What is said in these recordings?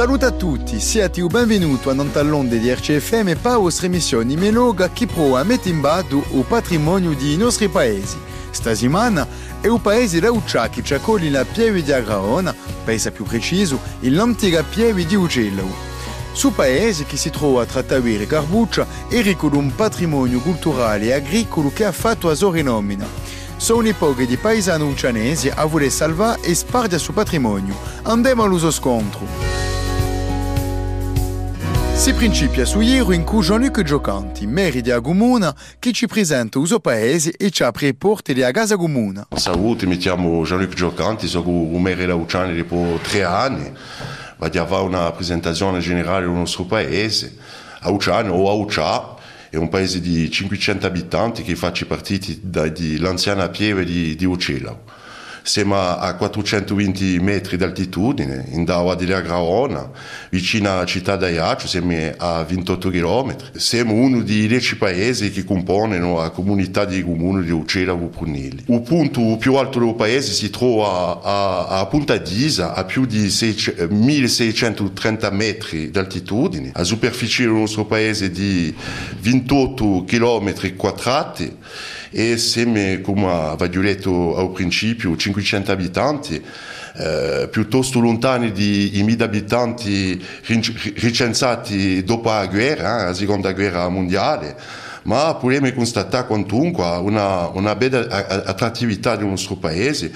Saluto a tutti, siate benvenuti a Nontallonde di RCFM e pa vostra emissione Meloga che prova a mettere in batto il patrimonio dei nostri paesi. Stasimana è un paese rauccia che ci accoglie la pieve di Agraona, paese più preciso, l'antica pieve di Ugello. Su paese che si trova tra Tavere e Garbuccia è ricco di un patrimonio culturale e agricolo che ha fatto a sua rinomina. Sono i pochi di paesani uccianesi a voler salvare e spargere il suo patrimonio. Andiamo all'uso scontro. Si principia su ieri in cui Jean-Luc Giocanti, maire di Agumuna, che ci presenta il suo paese e ci apre le porte di Agasa Agumuna. Salute, mi chiamo Jean-Luc Giocanti, sono un maire da Ucciani dopo tre anni. Vado a fare una presentazione generale del nostro paese. A Ucciani o a Uccia è un paese di 500 abitanti che fa parte dall'anziana pieve di, di Uccello. Siamo a 420 metri d'altitudine, in Dawa di Graona, vicino alla città di Aiaccio, siamo a 28 km. Siamo uno dei 10 paesi che compongono la comunità di comuni di Uccello e Prunelli. Il punto più alto del paese si trova a, a Punta d'Isa, a più di 1630 metri d'altitudine. La superficie del nostro paese è di 28 km quadrati e siamo, come avevo detto al principio, 500 abitanti, eh, piuttosto lontani dai 1000 abitanti recensati dopo la guerra, eh, la seconda guerra mondiale ma possiamo constatare quantunque una, una bella attrattività del nostro paese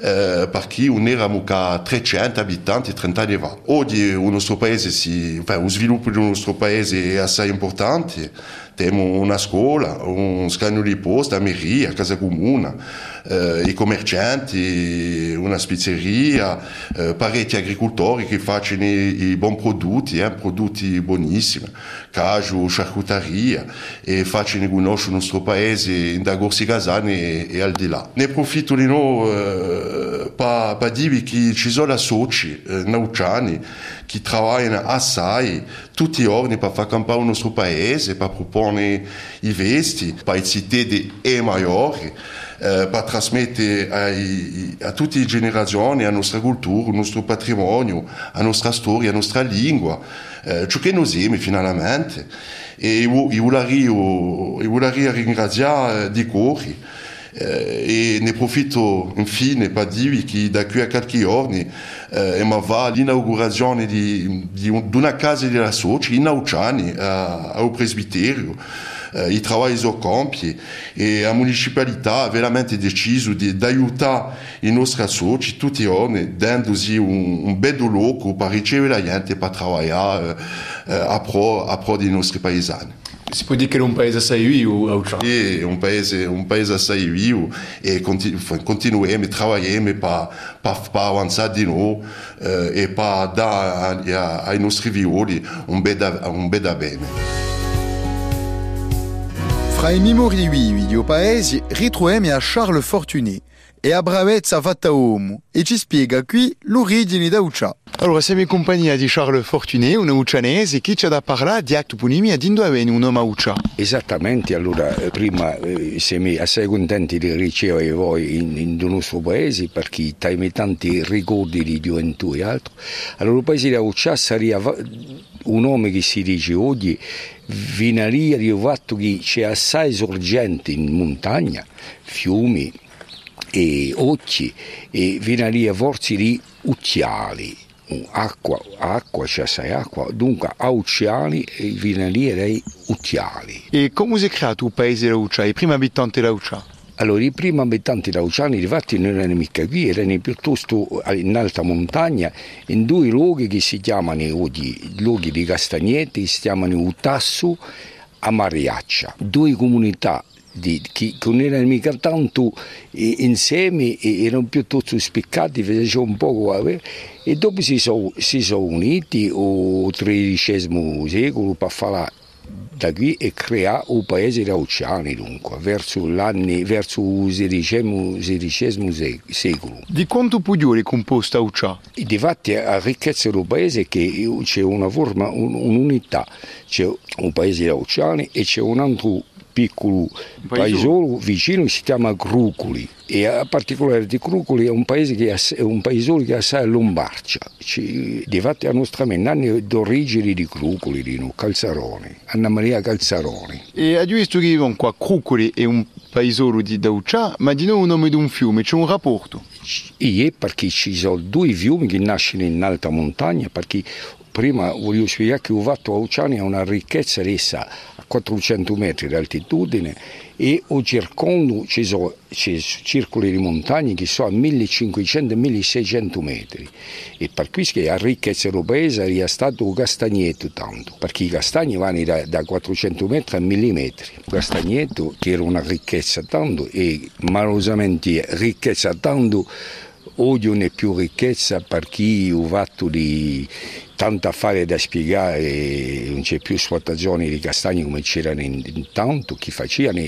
eh, perché non eravamo a 300 abitanti 30 anni fa. Oggi il nostro paese si, enfin, lo sviluppo del nostro paese è assai importante abbiamo una scuola, un scambio di posta, una mairie, casa comune, eh, i commercianti, una spizzeria, eh, parecchi agricoltori che fanno i, i buoni prodotti, eh, prodotti buonissimi, cacio, charcuteria, e fanno conoscere il nostro paese da Gorsi Casani e, e, al di là. Ne approfitto di noi eh, per dire che ci sono soci eh, nauciani che lavorano assai tutti i giorni per far campare il nostro paese, per proporre i vesti, per i cittadini e maggiori. Eh, per trasmettere ai, a tutte le generazioni la nostra cultura, il nostro patrimonio, la nostra storia, la nostra lingua, eh, ciò che noi siamo finalmente. E io, io, io, io vorrei ringraziare di cuore eh, e ne profitto infine per dirvi che da qui a qualche giorni eh, va l'inaugurazione di, di, un, di, una casa della Soci in Auciani, al presbiterio. Eh, I lavori sono compi e la municipalità ha veramente deciso di, aiutare i nostri soci tutti i giorni, dandosi un, un bel luogo per ricevere la gente per lavorare eh, a, pro, a pro dei nostri paesani. Si può dire che un paese assai vivo, Auccia? Sì, è un paese, un paese assai vivo e continu- continuiamo a lavorare per, per, per avanzare di nuovo eh, e per dare ai nostri violi un bel, un bel bene. Fra i memori vivi di paesi ritroviamo a Charles Fortuné e a bravezza fatta uomo e ci spiega qui l'origine da Uccia. Allora, siamo in compagnia di Charles Fortuné, un uccianese che ci ha da parlare di attoponimia di dove è un nome Uccia. Esattamente, allora eh, prima eh, siamo assai contenti di ricevere voi in, in nostro paese perché abbiamo tanti ricordi di gioventù e altro. Allora il paese di Uccia sarebbe un nome che si dice oggi vinaria di fatto che c'è assai sorgenti in montagna, fiumi e occhi e vinaria forse di ucciali acqua, acqua c'è assai acqua, dunque a Ucciali e viene lì dei Ucciali. E come si è creato il paese di Ucciali, i primi abitanti di Ucciali? Allora, i primi abitanti di Ucciali, infatti, non erano mica qui, erano piuttosto in alta montagna, in due luoghi che si chiamano oggi, luoghi di Castagnetti, si chiamano Utasso a Mariaccia, due comunità che non erano mica tanto insieme, erano piuttosto spiccati, facevano un po' e dopo si sono, si sono uniti al XIII secolo per fare da qui e creare un paese rauciani dunque, verso, verso il XVI secolo. Di quanto pugliore è composta Uccia? Difatti la ricchezza del paese è che c'è una forma, un'unità, c'è un paese rauciani e c'è un altro piccolo paesolo vicino si chiama Crucoli e a particolare di Crucoli è un paese che è un paesolo che è assai lombarcia. Ci, difatti la nostra anni d'origine di Crucoli, di Calzaroni, Anna Maria Calzaroni. E a visto che qua Crucoli è un paesolo di Dauccia, ma di nuovo un nome di un fiume, c'è un rapporto? Sì, perché ci sono due fiumi che nascono in alta montagna, perché prima voglio spiegare che Uvatto Auciani ha una ricchezza essa a 400 metri di altitudine e o circondo ci sono circoli di montagne che sono a 1500-1600 metri. E per questo la ricchezza europea è stato il castagneto tanto perché i castagni vanno da, da 400 metri a 1000 metri il castagneto che era una ricchezza tanto e malosamente ricchezza tanto oggi non è più ricchezza perché ho fatto di tanto affare da spiegare, non c'è più esportazione di castagni come c'erano intanto, chi facevano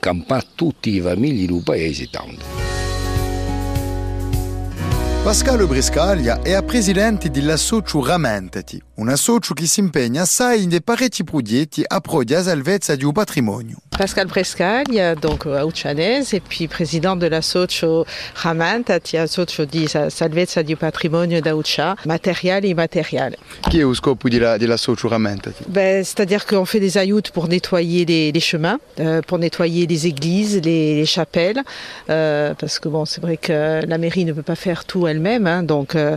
campare tutti i famigli del paese tanto. Pascalo Briscaglia è presidente dell'associo Ramentati, un associo che si impegna assai in dei parecchi progetti a pro di salvezza di un patrimonio. Pascal Brescaglia, donc auchanese, et puis président de l'associo Ramentati, associo di salvezza di patrimonio d'Aucha, matériel et immatériel. Qui est au scope de l'associo Ramentati ben, C'est-à-dire qu'on fait des ayoutes pour nettoyer les, les chemins, euh, pour nettoyer les églises, les, les chapelles, euh, parce que bon, c'est vrai que la mairie ne peut pas faire tout elle-même, hein, donc euh,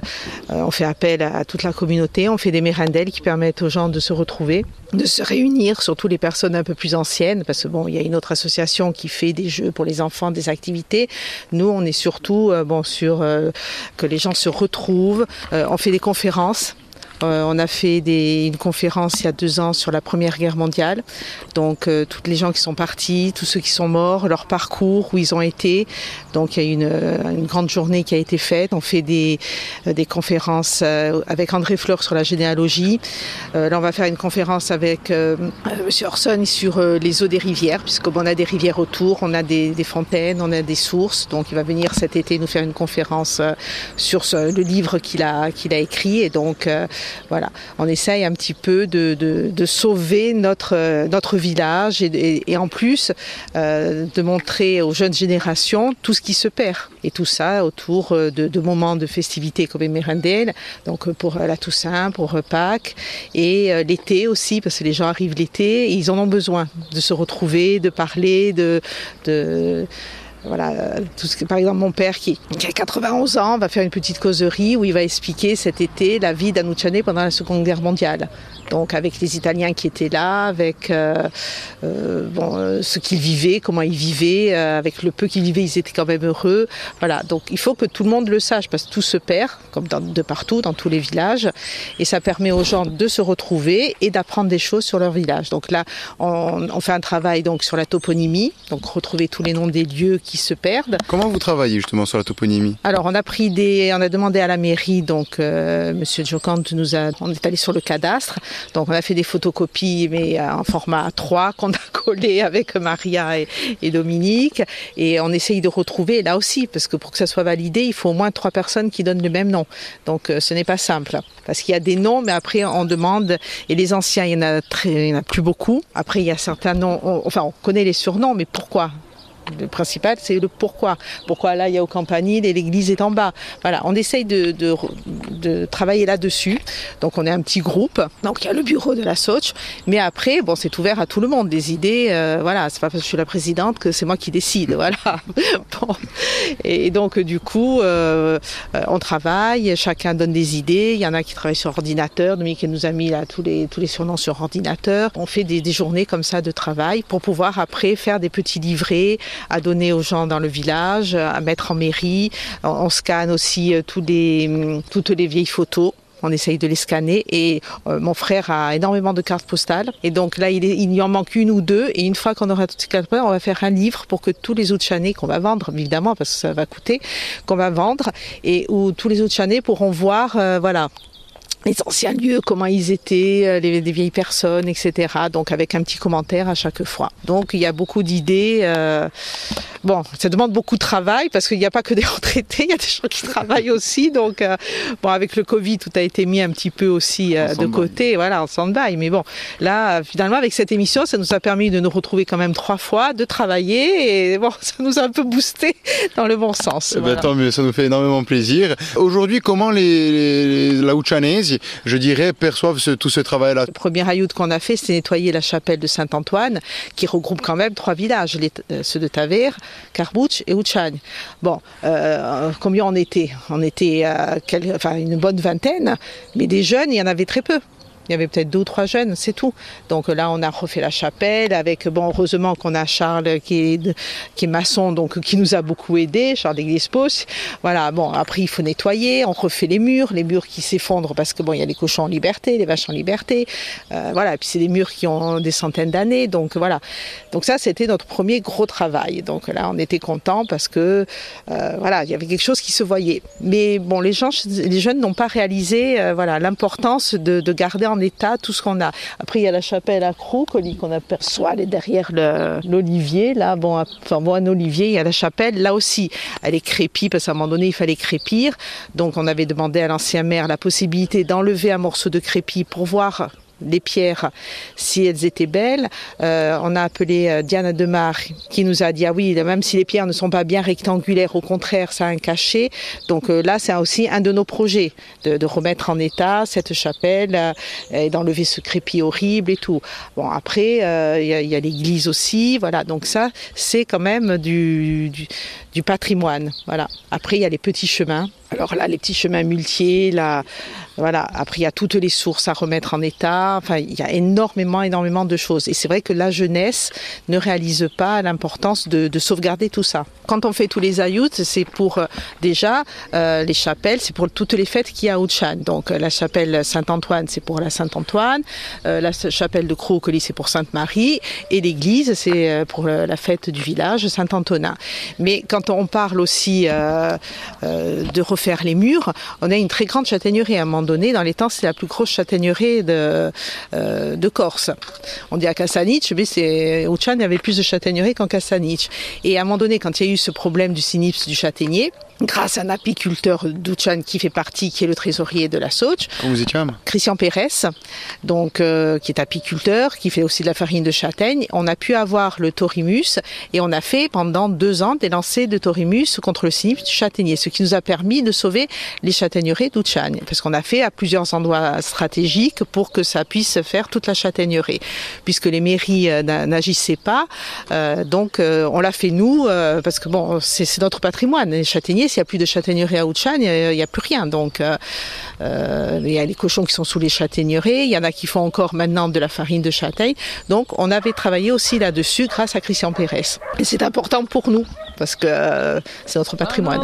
on fait appel à toute la communauté, on fait des mérindelles qui permettent aux gens de se retrouver, de se réunir, surtout les personnes un peu plus anciennes, parce que bon, il y a une autre association qui fait des jeux pour les enfants, des activités. Nous, on est surtout euh, bon sur euh, que les gens se retrouvent. Euh, on fait des conférences. Euh, on a fait des, une conférence il y a deux ans sur la Première Guerre mondiale. Donc euh, toutes les gens qui sont partis, tous ceux qui sont morts, leur parcours, où ils ont été. Donc il y a une, euh, une grande journée qui a été faite. On fait des, euh, des conférences euh, avec André Fleur sur la généalogie. Euh, là on va faire une conférence avec Monsieur Orson sur les eaux des rivières, puisqu'on a des rivières autour, on a des, des, fontaines, on a des sources. Donc il va venir cet été nous faire une conférence sur ce, le livre qu'il a, qu'il a écrit. Et donc voilà, on essaye un petit peu de, sauver notre, notre village et, en plus euh, de montrer aux jeunes générations tout ce qui se perd. Et tout ça autour de, de moments de festivités comme Merendel, donc pour la Toussaint, pour Pâques et euh, l'été aussi, parce que les gens arrivent l'été ils en ont besoin de se retrouver, de parler, de voilà, tout ce que, par exemple, mon père qui, qui, a 91 ans va faire une petite causerie où il va expliquer cet été la vie d'Anouchane pendant la Seconde Guerre mondiale. Donc avec les Italiens qui étaient là, avec euh, euh, bon, euh, ce qu'ils vivaient, comment ils vivaient, euh, avec le peu qu'ils vivaient, ils étaient quand même heureux. Voilà, donc il faut que tout le monde le sache parce que tout se perd, comme de partout, dans tous les villages, et ça permet aux gens de se retrouver et d'apprendre des choses sur leur village. Donc là, on, on fait un travail donc sur la toponymie, donc retrouver tous les noms des lieux qui se perdent. Comment vous travaillez justement sur la toponymie Alors on a pris des, on a demandé à la mairie, donc euh, Monsieur Jocante nous a, on est allé sur le cadastre, donc on a fait des photocopies mais en format 3 qu'on a collé avec Maria et, et, Dominique, et on essaye de retrouver là aussi parce que pour que ça soit validé, il faut au moins trois personnes qui donnent le même nom. Donc euh, ce n'est pas simple parce qu'il y a des noms, mais après on demande et les anciens il y en a très, il y en a plus beaucoup. Après il y a certains noms, on, enfin on connaît les surnoms, mais pourquoi le principal, c'est le pourquoi. Pourquoi là, il y a au campanile et l'église est en bas. Voilà, on essaye de, de, de travailler là-dessus. Donc, on est un petit groupe. Donc, il y a le bureau de la Soch. Mais après, bon, c'est ouvert à tout le monde. Des idées, euh, voilà, c'est pas parce que je suis la présidente que c'est moi qui décide. Voilà. bon. Et donc, du coup, euh, on travaille, chacun donne des idées. Il y en a qui travaillent sur ordinateur. Dominique nous a mis là tous les, tous les surnoms sur ordinateur. On fait des, des journées comme ça de travail pour pouvoir après faire des petits livrets à donner aux gens dans le village, à mettre en mairie. On, scanne aussi euh, les, toutes les vieilles photos. On essaye de les scanner. Et euh, mon frère a énormément de cartes postales. Et donc là il y en manque une ou deux. Et une fois qu'on aura toutes ces cartes postales on va faire un livre pour que tous les autres chanés qu'on va vendre évidemment parce que ça va coûter qu'on va vendre. Et où tous les autres chanés pourront voir euh, voilà les anciens lieux, comment ils étaient, les, les, vieilles personnes, etc. Donc avec un petit commentaire à chaque fois. Donc il y a beaucoup d'idées. Euh, bon, ça demande beaucoup de travail parce qu'il n'y a pas que des retraités, il y a des gens qui travaillent aussi. Donc, euh, bon, avec le Covid, tout a été mis un petit peu aussi euh, de côté, voilà, en stand-by. Mais bon, là, finalement, avec cette émission, ça nous a permis de nous retrouver quand même trois fois, de travailler et bon, ça nous a un peu boosté dans le bon sens. Eh ben, tant mieux, ça nous fait énormément plaisir. Aujourd'hui, comment les, les, la Je dirais, perçoivent tout ce travail-là Le premier ayout qu'on a fait, c'est nettoyer la chapelle de Saint-Antoine, qui regroupe quand même trois villages, les, ceux de Taver, Carbouch et Uchagne. Bon, euh, combien on était On était euh, une bonne vingtaine, mais des jeunes, il y en avait très peu. Il y avait peut-être deux ou trois jeunes, c'est tout. Donc là, on a refait la chapelle avec, bon, heureusement qu'on a Charles qui est, qui est maçon, donc qui nous a beaucoup aidé, Charles d'Église-Pos. Voilà, bon, après, il faut nettoyer, on refait les murs, les murs qui s'effondrent parce que, bon, il y a les cochons en liberté, les vaches en liberté. Euh, voilà, et puis c'est des murs qui ont des centaines d'années, donc voilà. Donc ça, c'était notre premier gros travail. Donc là, on était content parce que, euh, voilà, il y avait quelque chose qui se voyait. Mais bon, les gens, les jeunes n'ont pas réalisé, euh, voilà, l'importance de, de garder en état tout ce qu'on a. Après, il y a la chapelle à Croc qu'on aperçoit, elle est derrière l'olivier. Là, bon, enfin, bon, un olivier, il y a la chapelle. Là aussi, elle est crépie parce qu'à un moment donné, il fallait crépir. Donc, on avait demandé à l'ancien maire la possibilité d'enlever un morceau de crépi pour voir les pierres si elles étaient belles. Euh, on a appelé euh, Diana Demar qui nous a dit ah oui même si les pierres ne sont pas bien rectangulaires au contraire ça a un cachet donc euh, là c'est aussi un de nos projets de, remettre en état cette chapelle et d'enlever ce crépi horrible et tout. Bon après il y a, l'église aussi voilà donc ça c'est quand même du, du, du patrimoine voilà. Après il y a les petits chemins alors là les petits chemins multiers là voilà. Après, il y a toutes les sources à remettre en état. Enfin, il y a énormément, énormément de choses. Et c'est vrai que la jeunesse ne réalise pas l'importance de, de, sauvegarder tout ça. Quand on fait tous les ayoutes, c'est pour euh, déjà euh, les chapelles, c'est pour toutes les fêtes qu'il y a à Outchan. Donc euh, la chapelle Saint-Antoine, c'est pour la Saint-Antoine. La chapelle de Crocoli, c'est pour Sainte-Marie. Et l'église, c'est pour la fête du village Saint-Antonin. Mais quand on parle aussi de refaire les murs, on a une très grande châtaignerie à un moment donné, dans les temps, c'est la plus grosse châtaignerie de, euh, de Corse. On dit à Cassanich, mais c'est y avait plus de châtaignerie qu'en Cassanich. Et à un moment donné, quand il y a eu ce problème du cynips du châtaignier, grâce à un apiculteur d'Ouchan qui fait partie, qui est le trésorier de la Soch. Vous étiez Christian Pérez, donc euh, qui est apiculteur, qui fait aussi de la farine de châtaigne. On a pu avoir le Torimus et on a fait pendant deux ans des lancers de Torimus contre le cynips du châtaignier, ce qui nous a permis de sauver les châtaigneraies d'Ouchan, parce qu'on a fait à plusieurs endroits stratégiques pour que ça puisse faire toute la châtaigneraie, puisque les mairies euh, n'agissaient pas. Euh, donc euh, on l'a fait nous, parce que bon, c'est notre patrimoine. Les châtaigniers, s'il n'y a plus de châtaignerie à Ouchan, il n'y a, plus rien. Donc euh, il y a les cochons qui sont sous les châtaigneraies, il y en a qui font encore maintenant de la farine de châtaigne. Donc on avait travaillé aussi là-dessus grâce à Christian Pérez. Et c'est important pour nous, parce que euh, c'est notre patrimoine.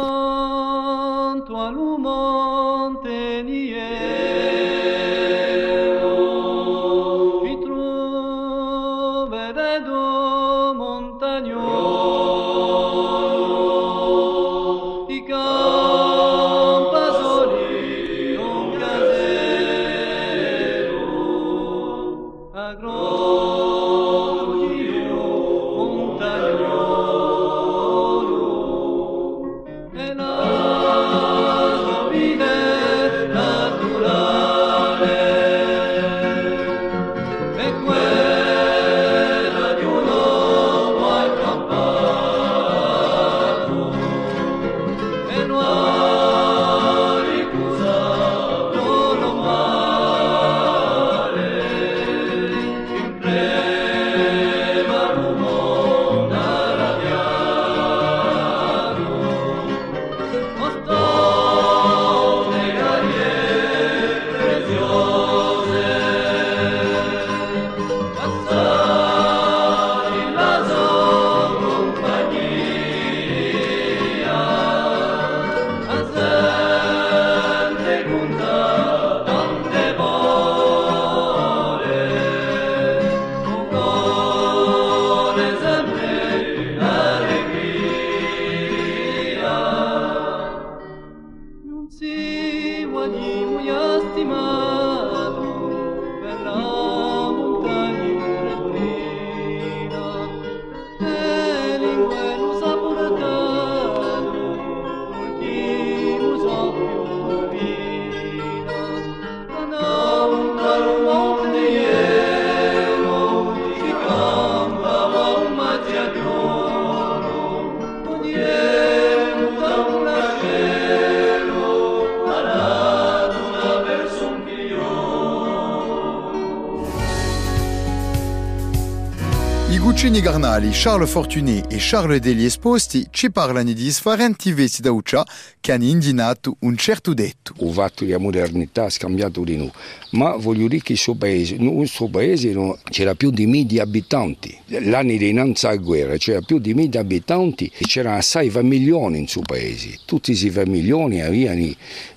Luccini Garnali, Charles Fortuné e Charles Degli Esposti ci parlano di sfarenti vesti da Uccia che hanno indinato un certo detto. O fatto la modernità ha scambiato di noi, ma voglio dire che il suo paese, nel nostro paese no, c'era più di mille abitanti. L'anno di innanzi alla guerra c'era più di mille abitanti e c'erano assai milioni in suo paese. Tutti questi milioni avevano,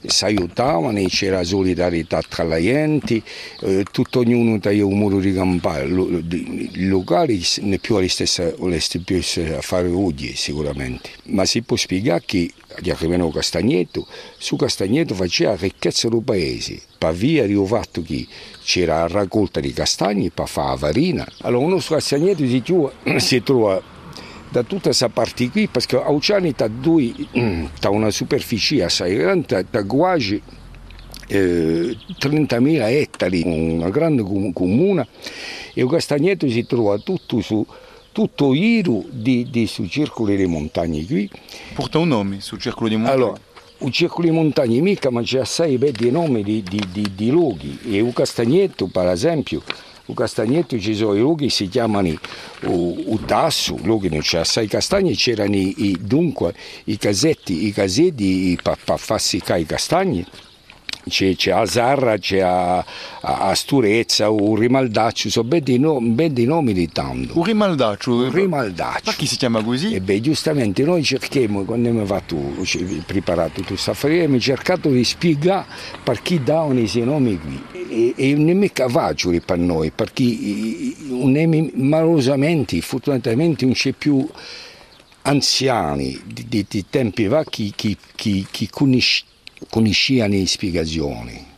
si aiutavano, c'era solidarietà tra la gente, eh, tutto ognuno aveva un modo di campare. I locali più alle stesse, alle stesse fare oggi sicuramente, ma si può spiegare che di Arrimeno Castagneto, su Castagneto faceva ricchezza del paese, per via del fatto che c'era raccolta di castagni per fare la farina. Allora il nostro Castagneto si trova, si trova da tutta questa parte qui, perché a Ucciani ha una superficie assai grande, ha quasi eh, 30.000 ettari, una grande comune, e il Castagneto si trova tutto su tutto Iru di, di sul circolo delle montagne qui. Porta un nome sul circolo di montagne? Allora, un circolo di montagne mica, ma c'è assai belli nomi di, di, di, di luoghi. E un Castagneto, per esempio, un Castagneto ci sono i luoghi si chiamano il tasso, luoghi non c'è assai castagni, c'erano i, dunque i casetti, i casetti per farsi i castagni c'è, c'è a Zarra, c'è a, a Sturezza, un Rimaldaccio, sono belli, no, belli nomi di tanto. Un Rimaldaccio? Un Rimaldaccio. Ma chi si chiama così? E beh, giustamente noi cerchiamo, quando abbiamo fatto, preparato tutto questo affare, abbiamo cercato di spiegare per chi davano questi nomi qui. E, e non è mica facile per noi, perché malosamente, fortunatamente non c'è più anziani di, di, di tempi vecchi che, che, che conoscono conoscevano le spiegazioni.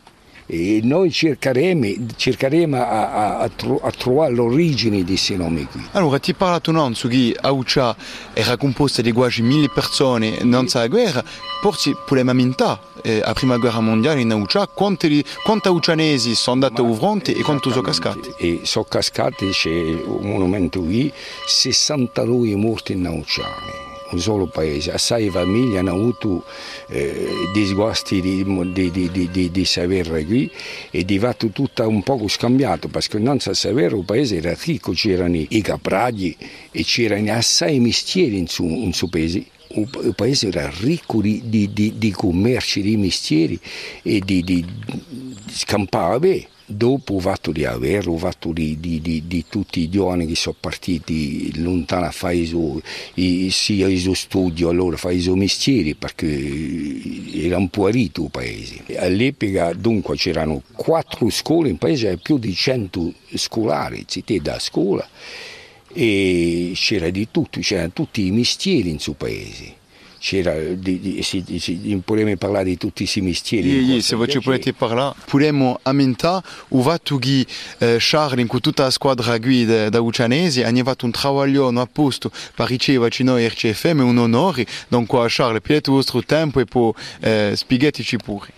E noi cercheremo, cercheremo a, a, a, tro, a, trovare l'origine di questi nomi qui. Allora, ti hai parlato non su che Auccia era composta di quasi mille persone non la guerra, forse possiamo ammentare eh, la prima guerra mondiale in Auccia, quanti, quanti aucianesi sono andati al fronte e quanti sono cascati? E sono cascati, c'è un monumento qui, 62 morti in Aucciani un solo paese. Assai famiglie hanno avuto eh, disguasti di, di, di, di, sapere qui e di fatto tutto un po' scambiato perché non sa sapere il paese era ricco, c'erano i capragli e c'erano assai mestieri in suo, paese il paese era ricco di, di, di, di commerci, di mestieri e di, scampava bene dopo ho fatto di avere, ho fatto di, di, di, di, tutti i giovani che sono partiti lontano a fare i, sia il studio, allora fare i mestieri perché era un po' rito il paese. All'epoca dunque c'erano quattro scuole in paese, più di cento scolari, città da scuola e c'era di tutto, c'erano tutti i mestieri in suo paese si, si, potremmo parlare di tutti questi mestieri. Sì, sì, se voi ci potete parlare, potremmo ammentare il fatto che eh, Charles, con tutta la squadra guida da Uccianesi, ha fatto un lavoro a posto per ricevere noi RCFM, un onore. Dunque, Charles, pigliate il vostro tempo e poi eh, spiegateci pure.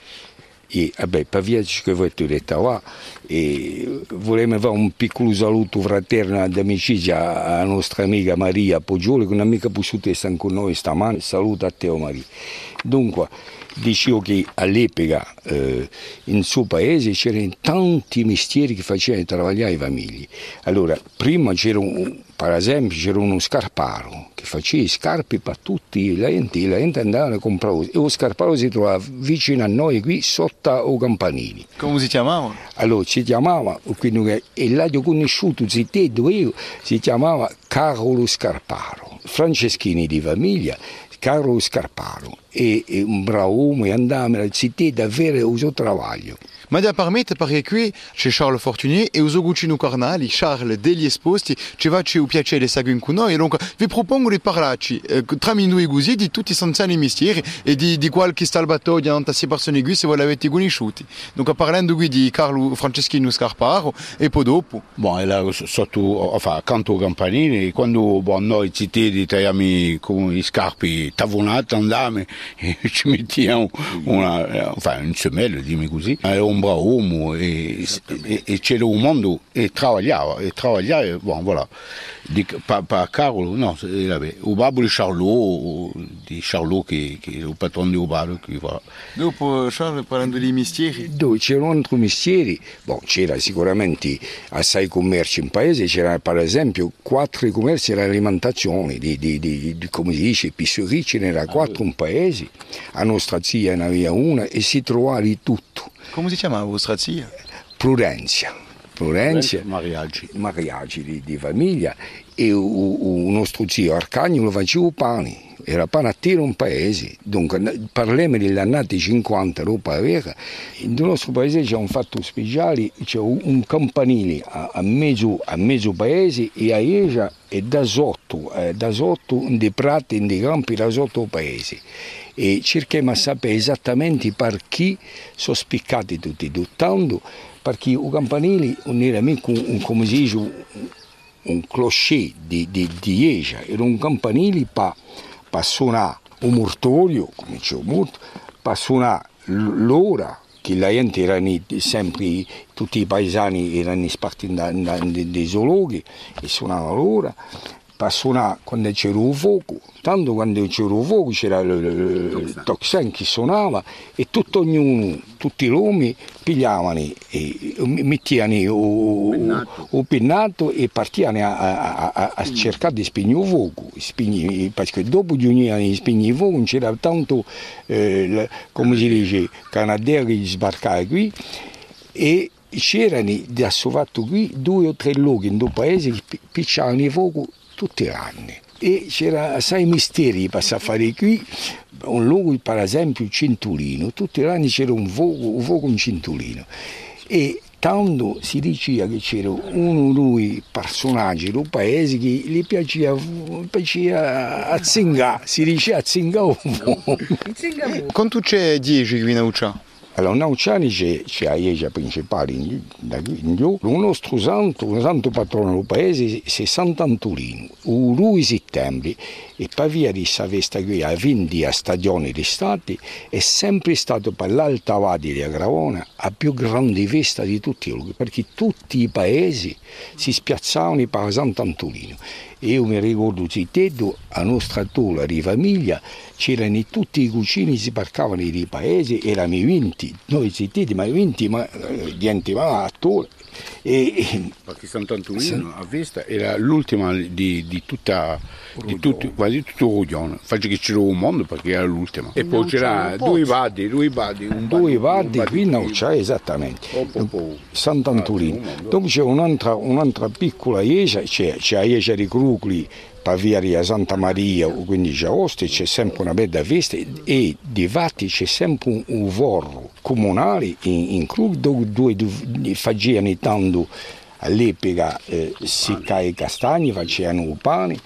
E vabbè, per via che voi avete detto là, e vorremmo fare un piccolo saluto fraterno d'amicizia alla nostra amica Maria Poggioli, che non ha mica potuto essere con noi stamani. Saluto a te, Maria. Dunque, dicevo che all'epoca eh, in suo paese c'erano tanti mestieri che facevano lavorare le famiglie. Allora, prima c'era, un, per esempio, c'era uno scarparo che faceva scarpe per tutti le enti, le enti andavano a comprare e lo scarparo si trovava vicino a noi qui sotto i campanili. Come si chiamava? Allora, si chiamava, quindi, e là ho conosciuto, si, si chiamava Carolo Scarparo, franceschini di famiglia, Carlo Scarparo e, e un bravo uomo e andava alla città davvero il suo lavoro. Ma da permette perché qui c'è Charles Fortuné e uso Guccino Cornali, Charles degli esposti, ci faccio il piacere seguire con noi e dunque vi propongo di parlarci eh, tramite noi così di tutti i senziali mestieri e di, di qualche salvatoio di queste persone qui se voi l'avete conosciuti. Dunque parlando qui di Carlo Franceschino Scarparo e poi dopo? Bon, e là sotto, enfin, accanto ai campanili, quando bon, noi cittadini tagliamo con i scarpi tavonate andame e ci mettiamo una, enfin, une semelle, dimmi così, ombra uomo e, e, e c'era un mondo e travagliava, e travagliava, bon, voilà. Di, pa, pa Carolo, no, vabbè, il babbo di Charlot, di Charlot che, che è il patrono di Obalo, che voilà. Dopo Charles, parlando di mestieri, dove c'erano altri mestieri, bon, c'era sicuramente assai commerci in paese, c'era per esempio quattro commerci dell'alimentazione, di, di, di, di, come si dice, pisserie, ce n'era quattro in paese, a nostra zia ne aveva una e si trovava di tutto. Come si chiama vostra zia? Prudenzia. Prudenzia, mariaggi. mariaggi di, di famiglia e il nostro zio Arcagno faceva i pani, era panattiere un paese, dunque parliamo degli anni 50, roba vera, nel nostro paese c'è un fatto speciale, c'è un, campanile a, a, mezzo, a, mezzo, paese e a Eja è da sotto, eh, da sotto, dei prati, dei campi, da sotto il paese. E cerchiamo di sapere esattamente per chi sono spiccati tutti, tanto perché il campanile non era mica un, un, come si dice, un, clocher di, di, di Eja, era un campanile per pa suonare un mortorio, come morto, per suonare l'ora, che la gente erano sempre, tutti i paesani erano spartiti dai zoologhi e suonavano l'ora, suonare quando c'era un fuoco, tanto quando c'era un fuoco c'era il toxen che suonava e tutto ognuno, tutti i romi pigliavano e mettevano il pennato e partivano a, a, a, a cercare di spegnere il fuoco, perché dopo di unire spegnere il fuoco c'era tanto, eh, come si dice, canadieri che sbarcavano qui e c'erano da fatto qui due o tre luoghi in due paesi che picciavano il fuoco tutti gli anni. E c'era assai misteri da fare qui, un luogo per esempio Cintulino, tutti gli anni c'era un fuoco, un fuoco in Cintulino. E tanto si diceva che c'era uno lui personaggi del paese che gli piaceva, piaceva a zingare, si diceva a zingare un po'. Quanto c'è 10 qui in Uccia? Allora, Nauciani c'è, la chiesa principale in, in giù, il nostro santo, il santo patrono del paese è Sant'Antolino, il 2 settembre, e per via di questa festa qui, a 20 stagione d'estate, è sempre stato per l'Alta Vadi di Agravona la più grande festa di tutti perché tutti i paesi si spiazzavano per Sant'Antolino. Io mi ricordo Zittedo, a nostra tola di famiglia, c'erano tutti i cucini, si parcavano nei paesi, erano i vinti, noi zittiti, ma i vinti, ma niente, ma attore. E, perché Sant'Antolino a Vesta era l'ultima di, di tutta di tutto, quasi tutto Ruglione faccio che c'era un mondo perché era l'ultima. E poi c'era due vadi due vadi un due vadi qui non c'è esattamente. Sant'Antolino. Dopo c'è un'altra, un'altra piccola chiesa c'è, c'è la chiesa di Crucli a Santa Maria, quindi già Oste, c'è sempre una bella festa e di fatti c'è sempre un, un vorro comunale in, in Krug dove, dove facevano tanto all'epoca eh, seccare i castagni, facevano il pane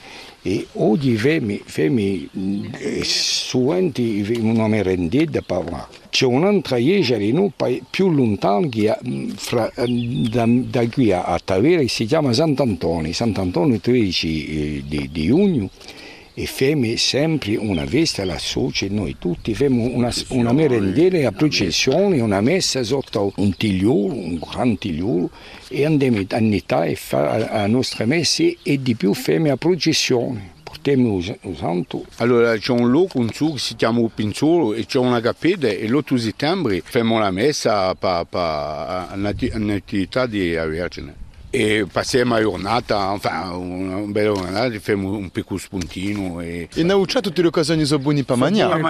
e oggi femi, femi eh, suenti una merendetta per c'è un'altra di noi più lontana che fra, da, da, qui a, a che si chiama Sant'Antonio, Sant'Antonio 13 eh, di, di giugno e femme sempre una festa la socia noi tutti femo una, una merendera una processione una messa sotto un tigliolo un gran tigliolo e andiamo a unità e fare la nostra messa e di più femme a processione. Portiamo il santo. Allora c'è un luogo un su che si chiama Pinzolo e c'è una cappella e l'8 settembre facciamo la messa per la natività di Vergine e passiamo la giornata, enfin, una bella giornata, facciamo un piccolo spuntino. E, e non c'è tutte le occasioni sono buone per mangiare?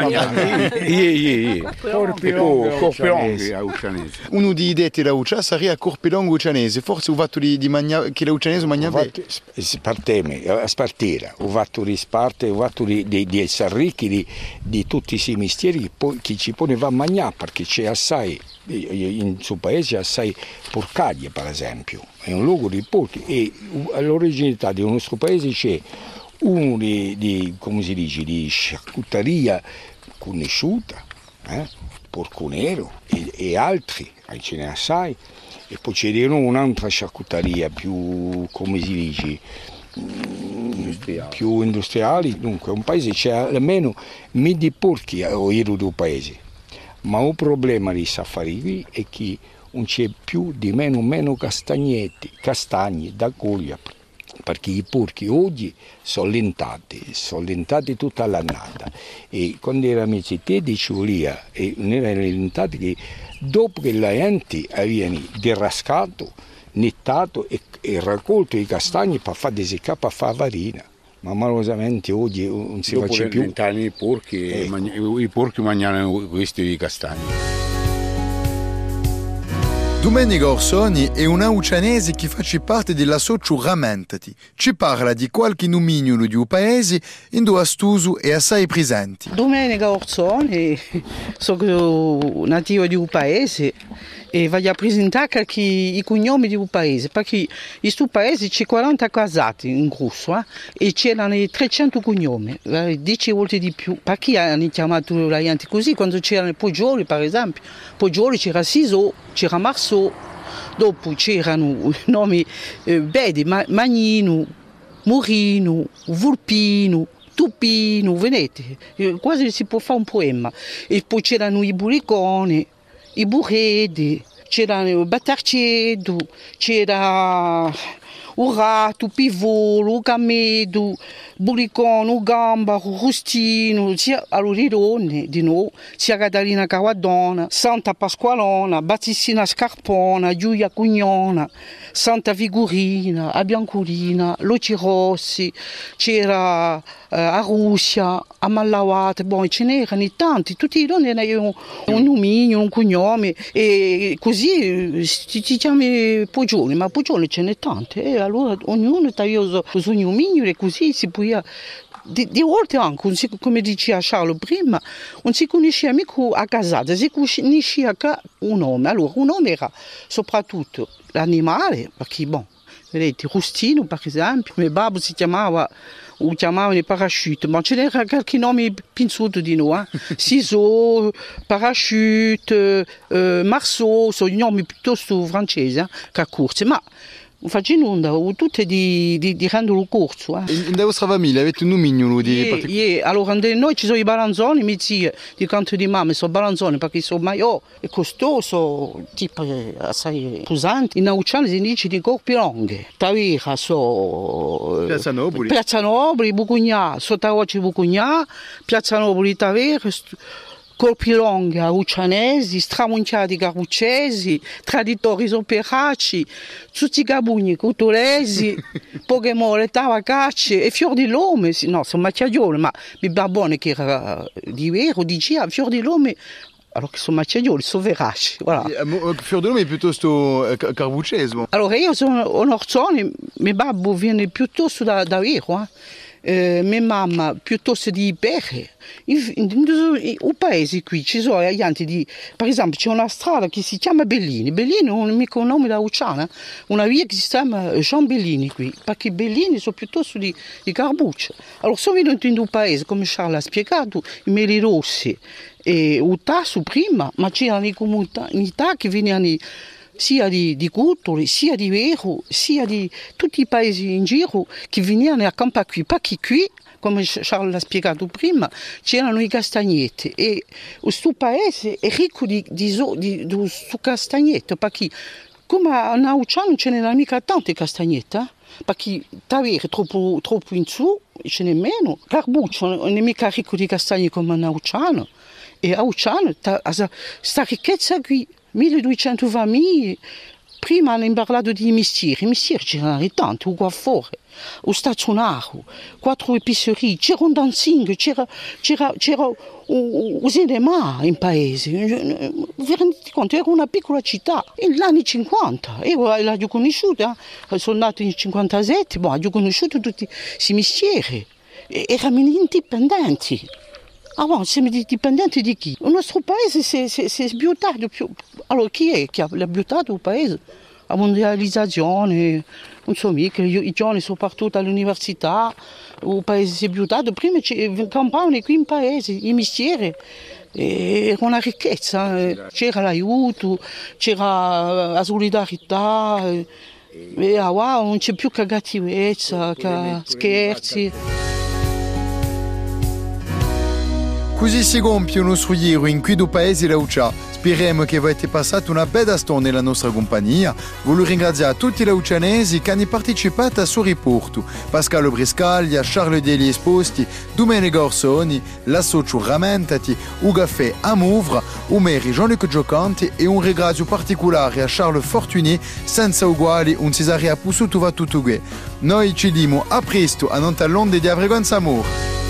Sì, sì, Corpilonghi a Uccianese. Uno dei detti da Uccia sarebbe Corpilonghi Uccianese, forse ho fatto di, di mangiare, che l'Uccianese mangiava bene. Parteme, a spartire, ho fatto di sparte, ho fatto di, di, di essere ricchi di, di tutti questi mestieri che, che ci poneva a mangiare, perché c'è assai, in suo paese assai porcaglie per esempio è un luogo di porchi e all'originalità del nostro paese c'è uno di, di, come si dice, di sciacquutteria conosciuta, eh? porco nero e, e altri, ce n'è assai, e poi c'è un'altra sciacquutteria più, come si dice, industriali. più industriali, dunque un paese c'è almeno mille porchi a giro del paese, ma un problema di safari qui è che non c'è più di meno meno castagnetti, castagni da coglia, perché i porchi oggi sono lentati, sono lentati tutta l'annata e quando eravamo città di Ciulia e non erano lentati che dopo che la gente avevano derascato, nettato e, e raccolto i castagni per fare desiccare, per fare farina. Ma malosamente oggi non si Dopo faccia più. vent'anni i porchi, Ecco. i porchi mangiano questi castagni. Domenico Orsoni è un aucianese che fa parte della socio Rammentati. Ci parla di qualche nomignolo di un paese in due astuso e assai presenti. Domenica Orsoni, sono nativo di un paese e voglio presentare i cognomi un paese, perché in questo paese c'è 40 casati in grosso eh, e c'erano 300 cognomi, eh, 10 volte di più. Perché hanno chiamato la gente così? Quando c'erano Poggioli, per esempio, Poggioli c'era Siso, c'era Marceau, dopo c'erano nomi eh, Bedi, Ma- Magnino, Murino, Vulpino, Tupino, vedete, eh, quasi si può fare un poema. E poi c'erano i buriconi, i burredi, c'era il battarcedo, c'era il ratto, il pivolo, il camedo, il gamba, il rustino, sia donne di noi, sia Catalina Caguadona, Santa Pasqualona, Battissina Scarpona, Giulia Cugnona, Santa Vigurina, a Biancolina, Luci Rossi, c'era eh, a Russia, a Mallawate, boh, ce n'erano tanti, tutti i donne avevano un nomignolo, un cognome e così eh, si chiama Poggioli, ma Poggioli ce n'è tanti e allora ognuno aveva il suo nomignolo e così si poteva di, di volte anche, si- come diceva Charlo prima, non si conosceva mica a casata, si conosceva che un nome. Allora, un nome era soprattutto l'animale, perché, bon, vedete, Rustino, per esempio, mio babbo si chiamava, o chiamavano il parachute, ma ce n'era qualche nome pinzuto di noi, eh? Siso, parachute, eh, Marceau, sono nomi piuttosto francesi, eh, che corsi, ma facendo onda, tutte di, di, di rendere corso. Eh. In, vostra famiglia avete un nomignolo di Ie, particolare? ie, allora noi ci sono i balanzoni, mi zia di canto di mamma sono balanzoni perché sono maior e costoso, tipo eh, assai pesanti. In Auciano si dice di corpi lunghi, Tavira so... eh, Piazza Nobili. Piazza Nobili, Bucugnà, Sottaocci Bucugnà, Piazza Nobili Tavera, st- Corpi lunghi aucianesi, stramunciati caruccesi, traditori operaci, tutti i gabugni cotolesi, poche mole tavacacce e fior di lome, no, sono macchiaioli, ma mi babone che era di vero, di Gia, fior di lome, allora che sono macchiaioli, sono veraci, voilà. Eh, eh, Fior di nome è piuttosto eh, ca- carbucesimo. Allora io sono un orzone, mio babbo viene piuttosto da, da Vero, eh. Eh, mia mamma piuttosto di Perre. In, in, paese qui ci sono gente di, per esempio c'è una strada che si chiama Bellini, Bellini è un mica un nome da Ucciana, una via che si chiama Jean Bellini qui, perché Bellini sono piuttosto di, di Carbuccia. Allora sono venuti in un paese, come Charles ha spiegato, i meli rossi e il prima, ma c'erano le comunità che venivano sia di, di Cutoli, sia di Vero, sia di tutti i paesi in giro che venivano a campare qui, perché qui, come Charles l'ha spiegato prima, c'erano i castagnetti e questo paese è ricco di, di, di, di questo castagnetto, perché come a Nauciano non ce n'erano mica tanti castagnetti, eh? perché Tavere troppo, troppo in su, ce n'è meno, Carbuccio non è mica ricco di castagni come a Nauciano, e a Ucciano sta ricchezza qui, 1200 famiglie, prima hanno parlato di mestieri, i mestieri c'erano tanti, un coiffore, un stazionario, quattro epicerie, c'era un dancing, c'era, c'era, c'era un, un cinema in paese, vi rendete conto, era una piccola città, negli anni 50, io l'ho conosciuta, eh, sono nato nel 57, boh, ho conosciuto tutti questi mestieri, E- eravamo indipendenti. Ah bon, siamo dipendenti di chi? Il nostro paese si è, sbiutato più. Allora chi è che ha sbiutato il paese? La mondializzazione, non so mica, i, giovani sono partiti all'università, il paese si è sbiutato, prima campavano qui in paese, i mestieri. E Era una ricchezza, c'era l'aiuto, c'era la solidarietà, E ah, wow, non c'è più cagativezza, ca- scherzi. Così si compie nostro giro in qui do paese Laucia. Speriamo che avete passato una bella storia nella nostra compagnia. Voglio ringraziare tutti i laucianesi che hanno partecipato a suo riporto. Pascalo Briscaglia, Charles Deli Esposti, Domenico Orsoni, l'associo Ramentati, Ugaffè Amouvre, Umeri Jean-Luc Giocanti e un ringrazio particolare a Charles Fortuny, senza uguali un Cesarea Pussuto va tutto Noi ci dimo a presto a Nontalonde di Avregon Samur.